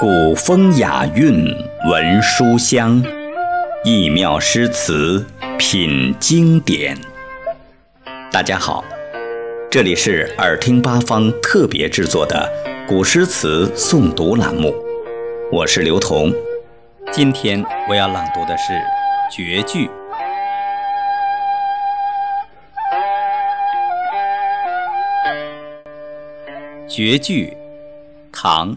古风雅韵闻书香，异妙诗词品经典。大家好，这里是耳听八方特别制作的古诗词诵读栏目，我是刘彤。今天我要朗读的是绝句。绝句，唐，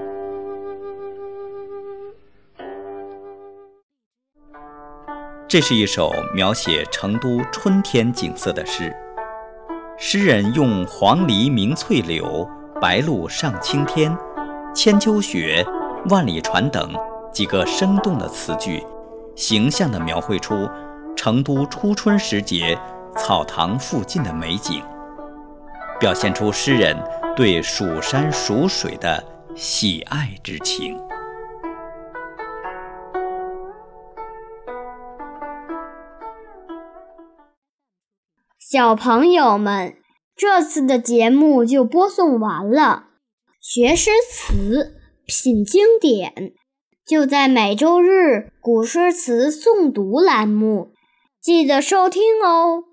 这是一首描写成都春天景色的诗。诗人用“黄鹂鸣翠柳，白鹭上青天，千秋雪，万里船”等几个生动的词句，形象地描绘出成都初春时节草堂附近的美景，表现出诗人对蜀山蜀水的喜爱之情。小朋友们，这次的节目就播送完了。学诗词，品经典，就在每周日古诗词诵读栏目，记得收听哦。